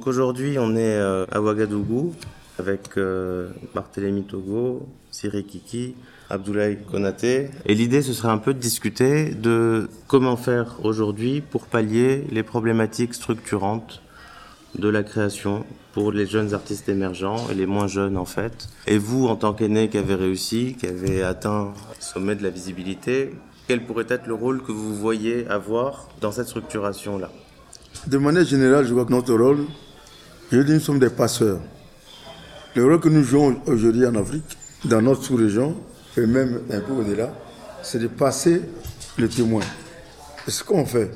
Donc aujourd'hui, on est euh, à Ouagadougou avec euh, Barthélémy Togo, Siri Kiki, Abdoulaye Konaté. Et l'idée, ce serait un peu de discuter de comment faire aujourd'hui pour pallier les problématiques structurantes de la création pour les jeunes artistes émergents et les moins jeunes en fait. Et vous, en tant qu'aîné qui avez réussi, qui avez atteint le sommet de la visibilité, quel pourrait être le rôle que vous voyez avoir dans cette structuration-là? De manière générale, je vois que notre rôle, je dis, nous sommes des passeurs. Le rôle que nous jouons aujourd'hui en Afrique, dans notre sous-région, et même un peu au-delà, c'est de passer le témoin. Et ce qu'on fait,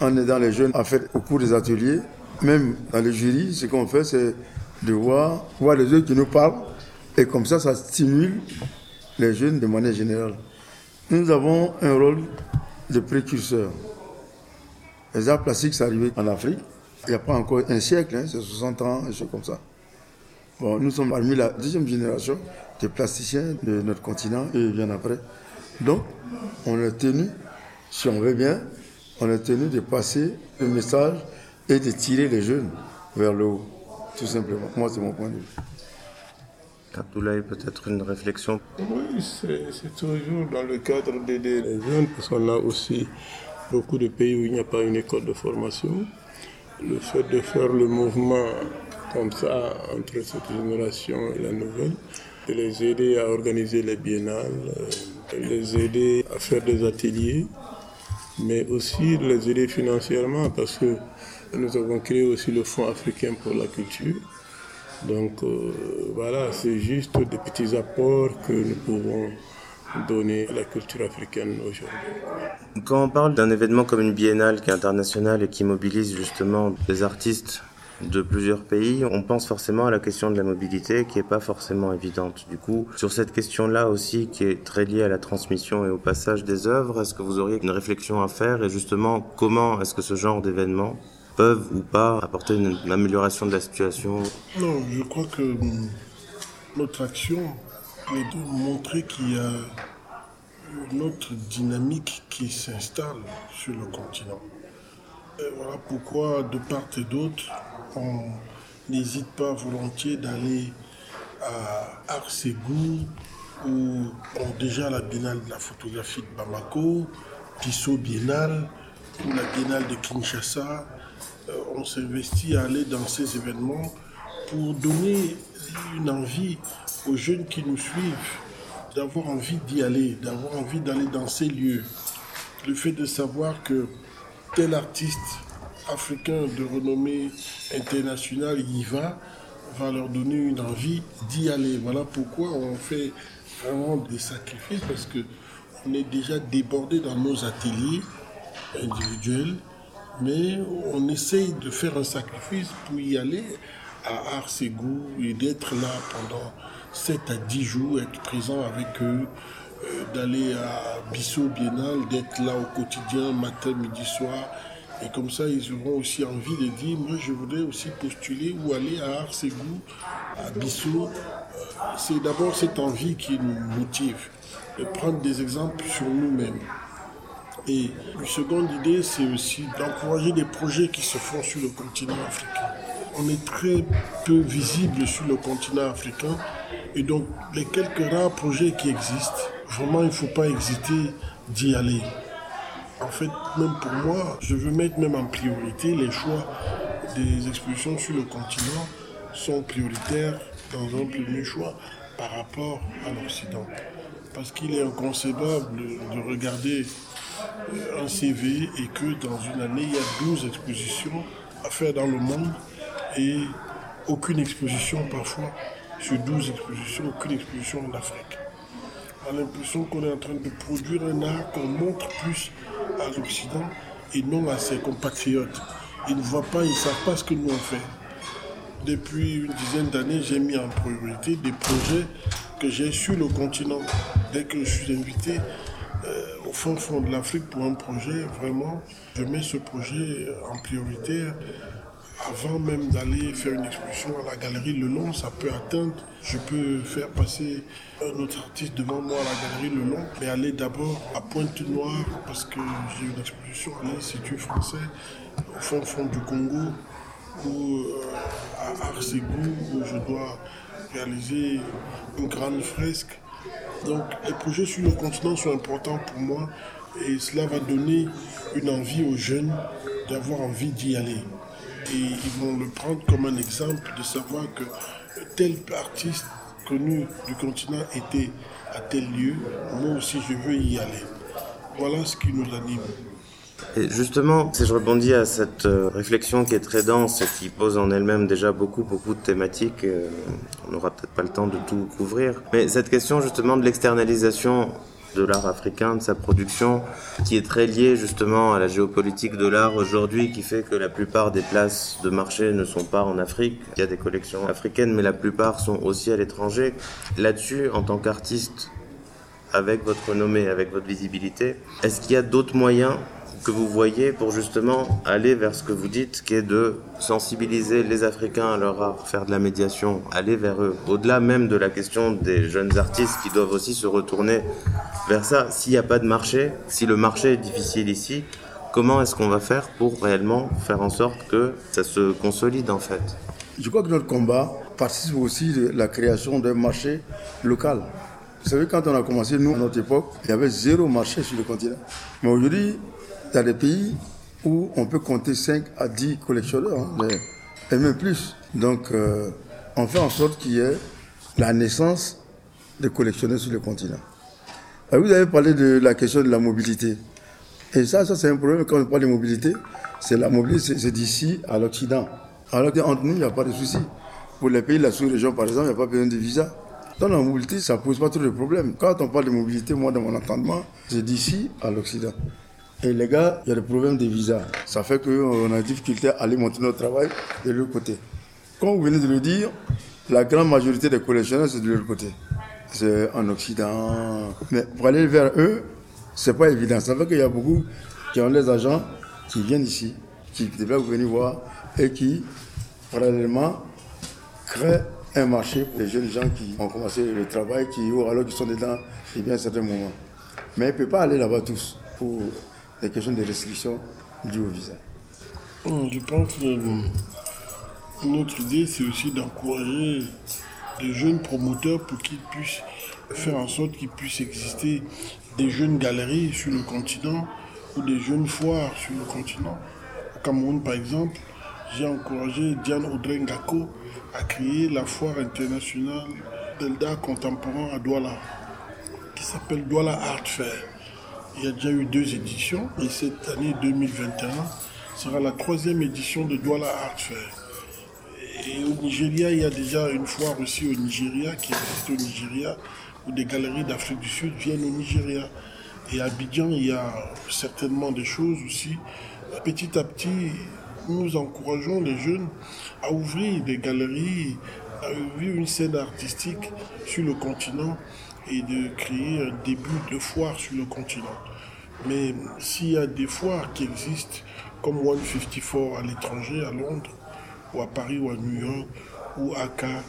en aidant les jeunes, en fait, au cours des ateliers, même dans les jurys, ce qu'on fait, c'est de voir, voir les autres qui nous parlent, et comme ça, ça stimule les jeunes de manière générale. Nous avons un rôle de précurseur. Les arts plastiques, c'est arrivé en Afrique. Il n'y a pas encore un siècle, hein, c'est 60 ans, des choses comme ça. Bon, nous sommes parmi la deuxième génération des plasticiens de notre continent et bien après. Donc, on est tenu, si on veut bien, on est tenu de passer le message et de tirer les jeunes vers le haut, tout simplement. Moi, c'est mon point de vue. Abdoulaye, peut-être une réflexion Oui, c'est c'est toujours dans le cadre d'aider les jeunes, parce qu'on a aussi beaucoup de pays où il n'y a pas une école de formation. Le fait de faire le mouvement comme ça entre cette génération et la nouvelle, de les aider à organiser les biennales, euh, de les aider à faire des ateliers, mais aussi de les aider financièrement, parce que nous avons créé aussi le Fonds africain pour la culture. Donc euh, voilà, c'est juste des petits apports que nous pouvons donner à la culture africaine aujourd'hui. Quand on parle d'un événement comme une biennale qui est internationale et qui mobilise justement des artistes de plusieurs pays, on pense forcément à la question de la mobilité qui est pas forcément évidente. Du coup, sur cette question-là aussi qui est très liée à la transmission et au passage des œuvres, est-ce que vous auriez une réflexion à faire et justement comment est-ce que ce genre d'événements peuvent ou pas apporter une, une amélioration de la situation? Non, je crois que hum, notre action est de montrer qu'il y a une autre dynamique qui s'installe sur le continent. Voilà pourquoi, de part et d'autre, on n'hésite pas volontiers d'aller à Arségou, ou bon, déjà la Biennale de la photographie de Bamako, Tissot Biennale, ou la Biennale de Kinshasa. Euh, on s'investit à aller dans ces événements pour donner une envie aux jeunes qui nous suivent d'avoir envie d'y aller, d'avoir envie d'aller dans ces lieux. Le fait de savoir que tel artiste africain de renommée internationale y va, va leur donner une envie d'y aller. Voilà pourquoi on fait vraiment des sacrifices parce que on est déjà débordé dans nos ateliers individuels, mais on essaye de faire un sacrifice pour y aller à Arségou et d'être là pendant 7 à 10 jours, être présent avec eux, euh, d'aller à Bissau Biennale, d'être là au quotidien, matin, midi, soir. Et comme ça, ils auront aussi envie de dire, moi je voudrais aussi postuler ou aller à Arségou, à Bissau. Euh, C'est d'abord cette envie qui nous motive, de prendre des exemples sur nous-mêmes. Et une seconde idée, c'est aussi d'encourager des projets qui se font sur le continent africain. On est très peu visible sur le continent africain et donc les quelques rares projets qui existent, vraiment il ne faut pas hésiter d'y aller. En fait, même pour moi, je veux mettre même en priorité les choix des expositions sur le continent sont prioritaires dans un premier choix par rapport à l'Occident. Parce qu'il est inconcevable de regarder euh, un CV et que dans une année, il y a 12 expositions à faire dans le monde et aucune exposition parfois sur 12 expositions, aucune exposition en Afrique. On a l'impression qu'on est en train de produire un art qu'on montre plus à l'Occident et non à ses compatriotes. Ils ne voient pas, ils ne savent pas ce que nous on fait. Depuis une dizaine d'années, j'ai mis en priorité des projets que j'ai sur le continent. Dès que je suis invité euh, au fond fond de l'Afrique pour un projet, vraiment, je mets ce projet en priorité avant même d'aller faire une exposition à la galerie Le Long, ça peut atteindre. Je peux faire passer un autre artiste devant moi à la galerie Le Long, mais aller d'abord à Pointe-Noire parce que j'ai une exposition à l'Institut français au fond, fond du Congo ou euh, à Arsegou où je dois réaliser une grande fresque. Donc les projets sur le continent sont importants pour moi et cela va donner une envie aux jeunes d'avoir envie d'y aller. Et ils vont le prendre comme un exemple de savoir que tel artiste connu du continent était à tel lieu, moi aussi je veux y aller. Voilà ce qui nous anime. Et justement, si je rebondis à cette euh, réflexion qui est très dense et qui pose en elle-même déjà beaucoup, beaucoup de thématiques, euh, on n'aura peut-être pas le temps de tout couvrir, mais cette question justement de l'externalisation de l'art africain, de sa production, qui est très liée justement à la géopolitique de l'art aujourd'hui, qui fait que la plupart des places de marché ne sont pas en Afrique. Il y a des collections africaines, mais la plupart sont aussi à l'étranger. Là-dessus, en tant qu'artiste, avec votre renommée, avec votre visibilité, est-ce qu'il y a d'autres moyens que vous voyez pour justement aller vers ce que vous dites, qui est de sensibiliser les Africains à leur art, faire de la médiation, aller vers eux, au-delà même de la question des jeunes artistes qui doivent aussi se retourner vers ça. S'il n'y a pas de marché, si le marché est difficile ici, comment est-ce qu'on va faire pour réellement faire en sorte que ça se consolide en fait? Je crois que notre combat participe aussi de la création d'un marché local. Vous savez, quand on a commencé, nous, à notre époque, il y avait zéro marché sur le continent. Mais aujourd'hui, a des pays où on peut compter 5 à 10 collectionneurs, hein, et même plus. Donc, euh, on fait en sorte qu'il y ait la naissance de collectionneurs sur le continent. vous avez parlé de la question de la mobilité. Et ça, ça c'est un problème quand on parle de mobilité. C'est la mobilité, c'est d'ici à l'Occident. Alors qu'entre nous, il n'y a pas de souci. Pour les pays de la sous-région, par exemple, il n'y a pas besoin de visa. Dans la mobilité, ça ne pose pas trop de problèmes. Quand on parle de mobilité, moi, dans mon entendement, c'est d'ici à l'Occident. Et les gars, il y a des problèmes de visa. Ça fait qu'on a des difficulté à aller monter notre travail de l'autre côté. Comme vous venez de le dire, la grande majorité des collectionneurs, c'est de l'autre côté. C'est en Occident. Mais pour aller vers eux, c'est pas évident. Ça fait qu'il y a beaucoup qui ont des agents qui viennent ici, qui devraient venir voir et qui, parallèlement, créent un marché pour les jeunes gens qui ont commencé le travail, qui, ou alors qui sont dedans depuis un certain moment. Mais ils ne peuvent pas aller là-bas tous pour des questions de restriction dues au visa. Je pense que notre idée, c'est aussi d'encourager les jeunes promoteurs pour qu'ils puissent faire en sorte qu'il puisse exister des jeunes galeries sur le continent ou des jeunes foires sur le continent. Au Cameroun, par exemple, j'ai encouragé Diane Audrey Ngako à créer la foire internationale d'Elda contemporain à Douala, qui s'appelle Douala Art Fair. Il y a déjà eu deux éditions et cette année 2021 sera la troisième édition de Douala Art Fair. Et au Nigeria, il y a déjà une foire aussi au Nigeria qui existe au Nigeria où des galeries d'Afrique du Sud viennent au Nigeria. Et à Abidjan, il y a certainement des choses aussi. Petit à petit, nous encourageons les jeunes à ouvrir des galeries, à ouvrir une scène artistique sur le continent et de créer un début de foire sur le continent. Mais s'il y a des foires qui existent, comme 154 à l'étranger, à Londres, ou à Paris, ou à New York, ou à Cannes,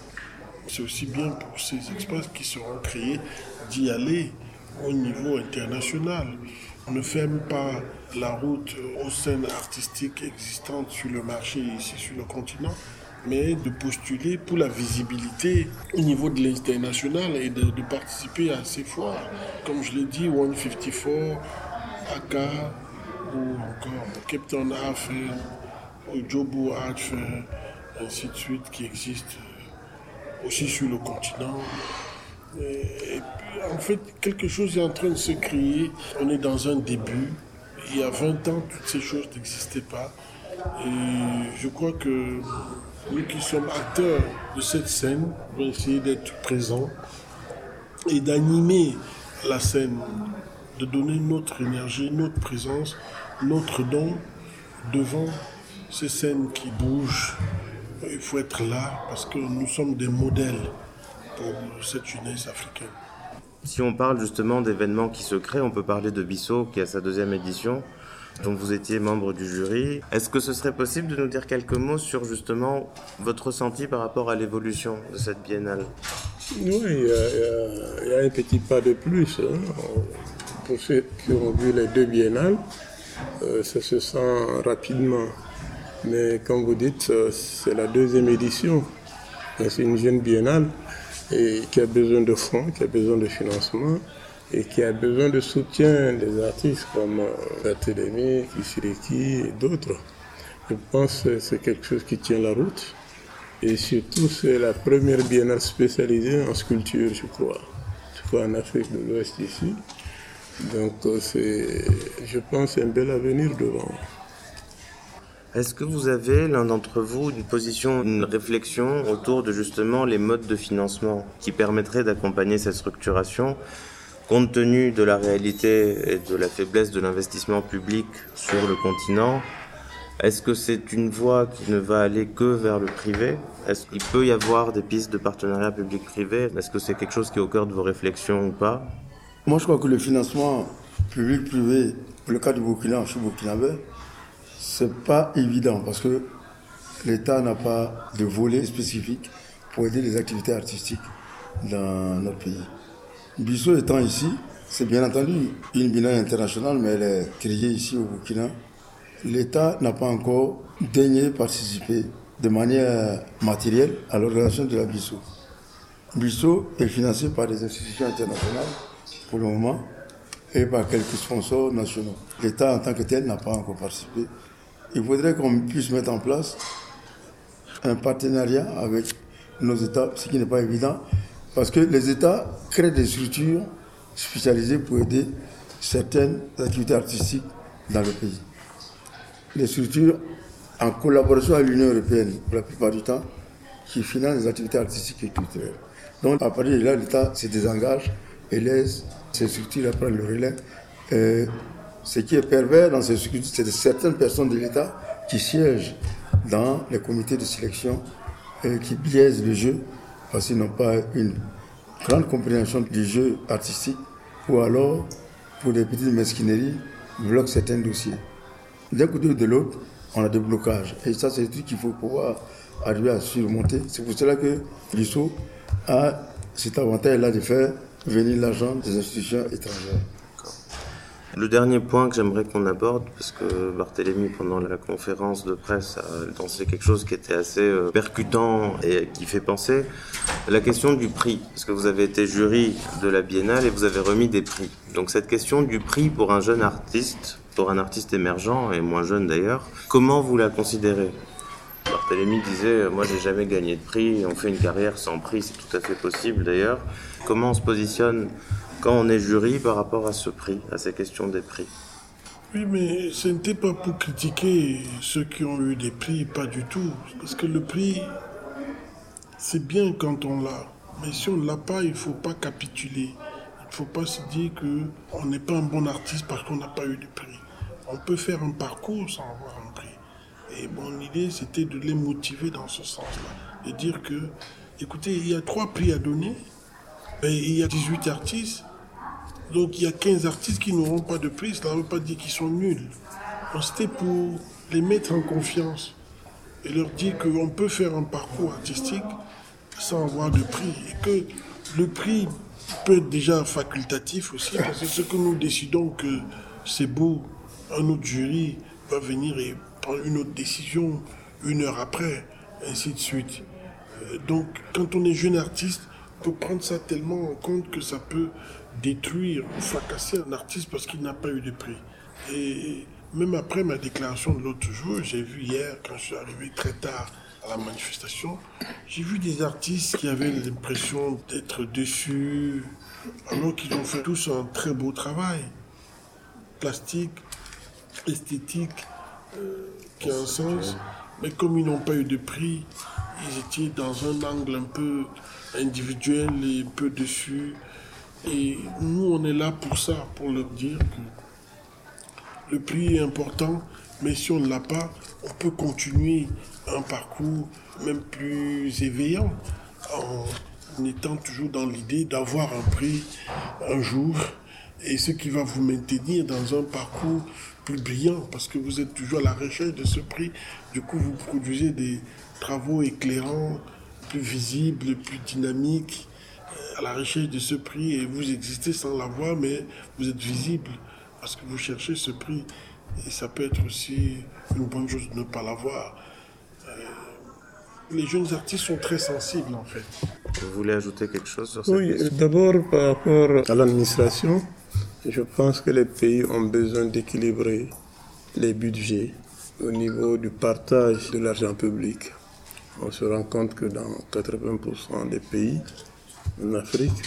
c'est aussi bien pour ces espaces qui seront créés d'y aller au niveau international. On ne ferme pas la route aux scènes artistiques existantes sur le marché ici sur le continent, mais de postuler pour la visibilité au niveau de l'international et de, participer à ces foires. Comme je l'ai dit, 154, AK, ou encore Cape Town Art Fair, ou Jobu Art Fair, ainsi de suite, qui existent aussi sur le continent. Et, puis, en fait, quelque chose est en train de se créer. On est dans un début. Il y a 20 ans, toutes ces choses n'existaient pas. Et je crois que nous qui sommes acteurs de cette scène, va essayer d'être présents et d'animer la scène, de donner notre énergie, notre présence, notre don devant ces scènes qui bougent. Il faut être là parce que nous sommes des modèles pour cette jeunesse africaine. Si on parle justement d'événements qui se créent, on peut parler de Bissau qui a sa deuxième édition. Dont vous étiez membre du jury. Est-ce que ce serait possible de nous dire quelques mots sur justement votre ressenti par rapport à l'évolution de cette biennale? Oui, il y, a, un petit pas de plus. Hein. Pour ceux qui ont vu les deux biennales, euh, ça se sent rapidement. Mais comme vous dites, c'est la deuxième édition. C'est une jeune biennale qui a besoin de fonds, qui a besoin de financement et qui a besoin de soutien des artistes comme Barthélémy, Kisiriki et d'autres. Je pense que c'est quelque chose qui tient la route. Et surtout, c'est la première biennale spécialisée en sculpture, je crois. Je crois en Afrique de l'Ouest ici. Donc, c'est, je pense, un bel avenir devant. Est-ce que vous avez, l'un d'entre vous, une position, une réflexion autour de justement les modes de financement qui permettraient d'accompagner cette structuration? Compte tenu de la réalité et de la faiblesse de l'investissement public sur le continent Est-ce que c'est une voie qui ne va aller que vers le privé? Est-ce qu'il peut y avoir des pistes de partenariat public-privé? Est-ce que c'est quelque chose qui est au cœur de vos réflexions ou pas? Moi, je crois que le financement public-privé, le cas du Burkina, je suis c'est pas évident parce que l'État n'a pas de volet spécifique pour aider les activités artistiques dans notre pays. Bissot étant ici, c'est bien entendu une binale internationale, mais elle est créée ici au Burkina. L'État n'a pas encore daigné participer de manière matérielle à l'organisation de la Bissot. Bissot est financé par des institutions internationales pour le moment et par quelques sponsors nationaux. L'État en tant que tel n'a pas encore participé il faudrait qu'on puisse mettre en place un partenariat avec nos États, ce qui n'est pas évident, parce que les États créent des structures spécialisées pour aider certaines activités artistiques dans le pays. Les structures, en collaboration avec l'Union européenne, pour la plupart du temps, qui financent les activités artistiques et culturelles. Donc, à partir de là, l'État se désengage et laisse ces structures prendre le relais. Et ce qui est pervers dans ces structures, c'est certaines personnes de l'État qui siègent dans les comités de sélection et qui biaisent le jeu parce qu'ils n'ont pas une grande compréhension du jeu artistique ou alors, pour des petites mesquineries, bloquent certains dossiers. D'un côté ou de l'autre, on a des blocages. Et ça, c'est des trucs qu'il faut pouvoir arriver à surmonter. C'est pour cela que l'ISO a cet avantage-là de faire venir l'argent des institutions étrangères. Le dernier point que j'aimerais qu'on aborde, parce que Barthélémy, pendant la conférence de presse, a lancé quelque chose qui était assez percutant et qui fait penser, la question du prix. Parce que vous avez été jury de la Biennale et vous avez remis des prix. Donc cette question du prix pour un jeune artiste, pour un artiste émergent et moins jeune d'ailleurs, comment vous la considérez? Barthélémy disait, moi j'ai jamais gagné de prix, on fait une carrière sans prix, c'est tout à fait possible d'ailleurs. Comment on se positionne quand on est jury par rapport à ce prix, à ces questions des prix Oui, mais ce n'était pas pour critiquer ceux qui ont eu des prix, pas du tout. Parce que le prix, c'est bien quand on l'a. Mais si on ne l'a pas, il ne faut pas capituler. Il ne faut pas se dire qu'on n'est pas un bon artiste parce qu'on n'a pas eu de prix. On peut faire un parcours sans avoir un prix. Et mon idée, c'était de les motiver dans ce sens-là. Et dire que, écoutez, il y a trois prix à donner. Il y a 18 artistes. Donc il y a 15 artistes qui n'auront pas de prix. Cela ne veut pas dire qu'ils sont nuls. C'était pour les mettre en confiance et leur dire qu'on peut faire un parcours artistique sans avoir de prix. Et que le prix peut être déjà facultatif aussi, parce que ce que nous décidons que c'est beau, un autre jury va venir et prendre une autre décision une heure après, ainsi de suite. Donc quand on est jeune artiste, on peut prendre ça tellement en compte que ça peut détruire ou fracasser un artiste parce qu'il n'a pas eu de prix. Et même après ma déclaration de l'autre jour, j'ai vu hier, quand je suis arrivé très tard à la manifestation, j'ai vu des artistes qui avaient l'impression d'être déçus, alors qu'ils ont fait tous un très beau travail, plastique, esthétique, euh, qui a un sens. Mais comme ils n'ont pas eu de prix, ils étaient dans un angle un peu individuel et un peu dessus. Et nous, on est là pour ça, pour leur dire que le prix est important, mais si on ne l'a pas, on peut continuer un parcours même plus éveillant en étant toujours dans l'idée d'avoir un prix un jour et ce qui va vous maintenir dans un parcours plus brillant parce que vous êtes toujours à la recherche de ce prix. Du coup, vous produisez des travaux éclairants, plus visibles, plus dynamiques, à la recherche de ce prix et vous existez sans l'avoir, mais vous êtes visible parce que vous cherchez ce prix. Et ça peut être aussi une bonne chose de ne pas l'avoir. Euh, les jeunes artistes sont très sensibles en fait. Vous voulez ajouter quelque chose sur cette Oui, question? d'abord par rapport à l'administration, je pense que les pays ont besoin d'équilibrer les budgets au niveau du partage de l'argent public. On se rend compte que dans 80% des pays en Afrique,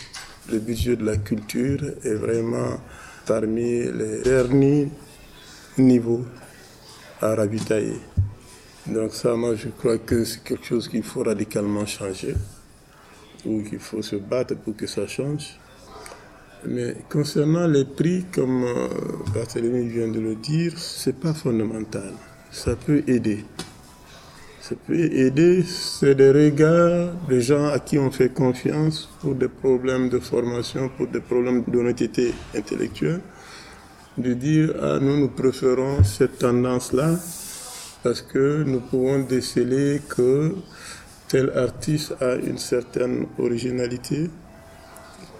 le budget de la culture est vraiment parmi les derniers niveaux à ravitailler. Donc ça, moi, je crois que c'est quelque chose qu'il faut radicalement changer ou qu'il faut se battre pour que ça change. Mais concernant les prix, comme euh, Barthélémy vient de le dire, c'est pas fondamental. Ça peut aider. Ça peut aider, c'est des regards des gens à qui on fait confiance pour des problèmes de formation, pour des problèmes d'honnêteté intellectuelle, de dire, ah, nous, nous préférons cette tendance-là parce que nous pouvons déceler que tel artiste a une certaine originalité,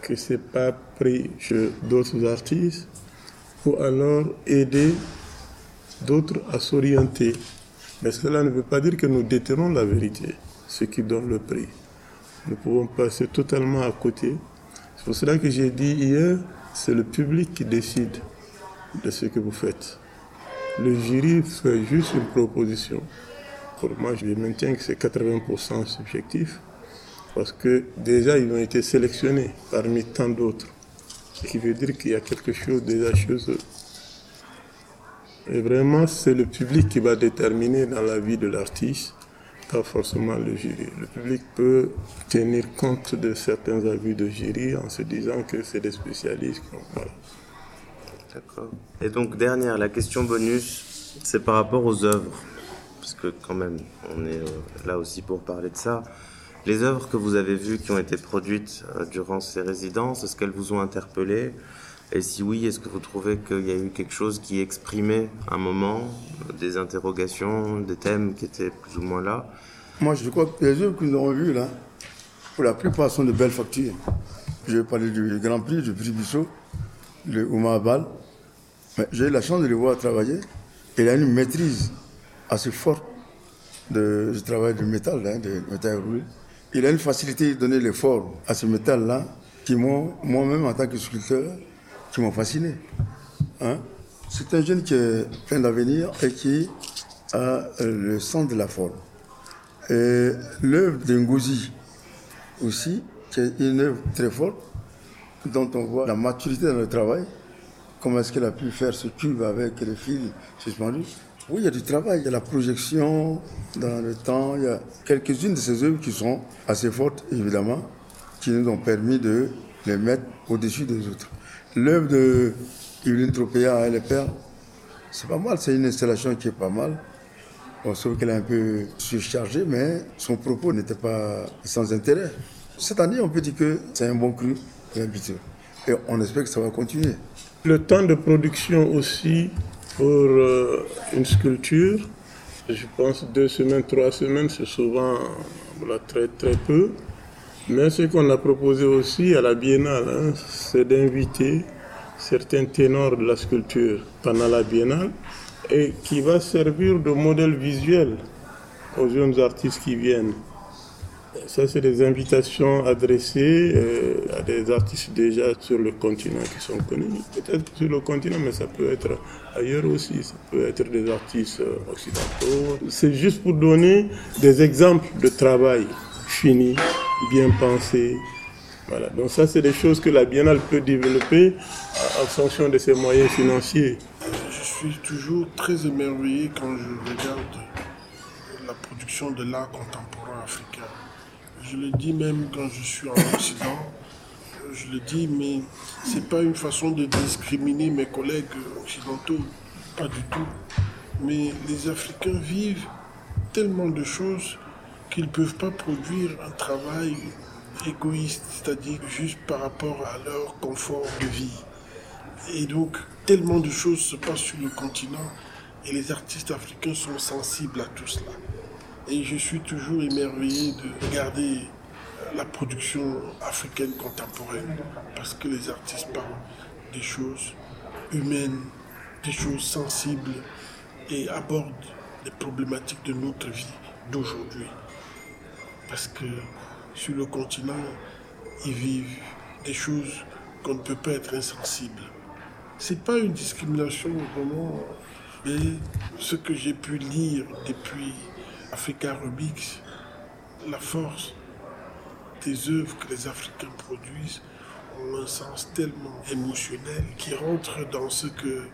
que c'est pas pris chez d'autres artistes, ou alors aider d'autres à s'orienter. Mais cela ne veut pas dire que nous détenons la vérité, ce qui donne le prix. Nous pouvons passer totalement à côté. C'est pour cela que j'ai dit hier, c'est le public qui décide de ce que vous faites. Le jury fait juste une proposition. Pour moi, je maintiens que c'est 80% subjectif, parce que déjà, ils ont été sélectionnés parmi tant d'autres. Ce qui veut dire qu'il y a quelque chose déjà eux. Et vraiment, c'est le public qui va déterminer dans la vie de l'artiste, pas forcément le jury. Le public peut tenir compte de certains avis de jury en se disant que c'est des spécialistes. D'accord. Et donc, dernière, la question bonus, c'est par rapport aux œuvres. Parce que, quand même, on est euh, là aussi pour parler de ça. Les œuvres que vous avez vues qui ont été produites euh, durant ces résidences, est-ce qu'elles vous ont interpellé? Et si oui, est-ce que vous trouvez qu'il y a eu quelque chose qui exprimait un moment, des interrogations, des thèmes qui étaient plus ou moins là? Moi, je crois que les œuvres que nous avons vues là, pour la plupart sont de belles factures. Je vais parler du Grand Prix, du prix Bissot, le Oumar Bal. Mais J'ai eu la chance de le voir travailler. Il a une maîtrise assez forte de, du travail du métal, hein, métal roulé. Il a une facilité de donner les formes à ce métal-là qui moi-même en tant que sculpteur, qui m'ont fasciné. Hein. C'est un jeune qui est plein d'avenir et qui a euh, le sens de la forme. L'œuvre de aussi, qui est une œuvre très forte, dont on voit la maturité dans le travail, comment est-ce qu'elle a pu faire ce cube avec les fils suspendus. Oui, il y a du travail, il y a la projection dans le temps, il y a quelques-unes de ces œuvres qui sont assez fortes, évidemment, qui nous ont permis de les mettre au-dessus des autres. L'œuvre de Yveline Tropea et les c'est pas mal, c'est une installation qui est pas mal. On sauf qu'elle est un peu surchargée, mais son propos n'était pas sans intérêt. Cette année, on peut dire que c'est un bon cru, un habitué. Et on espère que ça va continuer. Le temps de production aussi pour euh, une sculpture, je pense deux semaines, trois semaines, c'est souvent très très peu. Mais ce qu'on a proposé aussi à la Biennale, hein, c'est d'inviter certains ténors de la sculpture pendant la Biennale et qui va servir de modèle visuel aux jeunes artistes qui viennent. Ça, c'est des invitations adressées euh, à des artistes déjà sur le continent qui sont connus. Peut-être sur le continent, mais ça peut être ailleurs aussi. Ça peut être des artistes euh, occidentaux. C'est juste pour donner des exemples de travail fini, bien pensé. Voilà. Donc ça, c'est des choses que la Biennale peut développer en fonction de ses moyens financiers. Je suis toujours très émerveillé quand je regarde la production de l'art contemporain africain. Je le dis même quand je suis en Occident, je le dis, mais c'est pas une façon de discriminer mes collègues occidentaux, pas du tout. Mais les Africains vivent tellement de choses qu'ils ne peuvent pas produire un travail égoïste, c'est-à-dire juste par rapport à leur confort de vie. Et donc, tellement de choses se passent sur le continent et les artistes africains sont sensibles à tout cela. Et je suis toujours émerveillé de regarder euh, la production africaine contemporaine parce que les artistes parlent des choses humaines, des choses sensibles et abordent les problématiques de notre vie d'aujourd'hui. Parce que sur le continent, ils vivent des choses qu'on ne peut pas être insensible. C'est pas une discrimination vraiment, mais ce que j'ai pu lire depuis Africa Rubix, la force des œuvres que les Africains produisent ont un sens tellement émotionnel qui rentre dans ce que euh,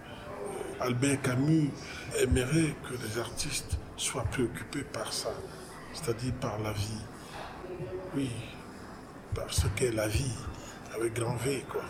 Albert Camus aimerait que les artistes soient préoccupés par ça, c'est-à-dire par la vie. Oui, parce que la vie, avec grand V, quoi.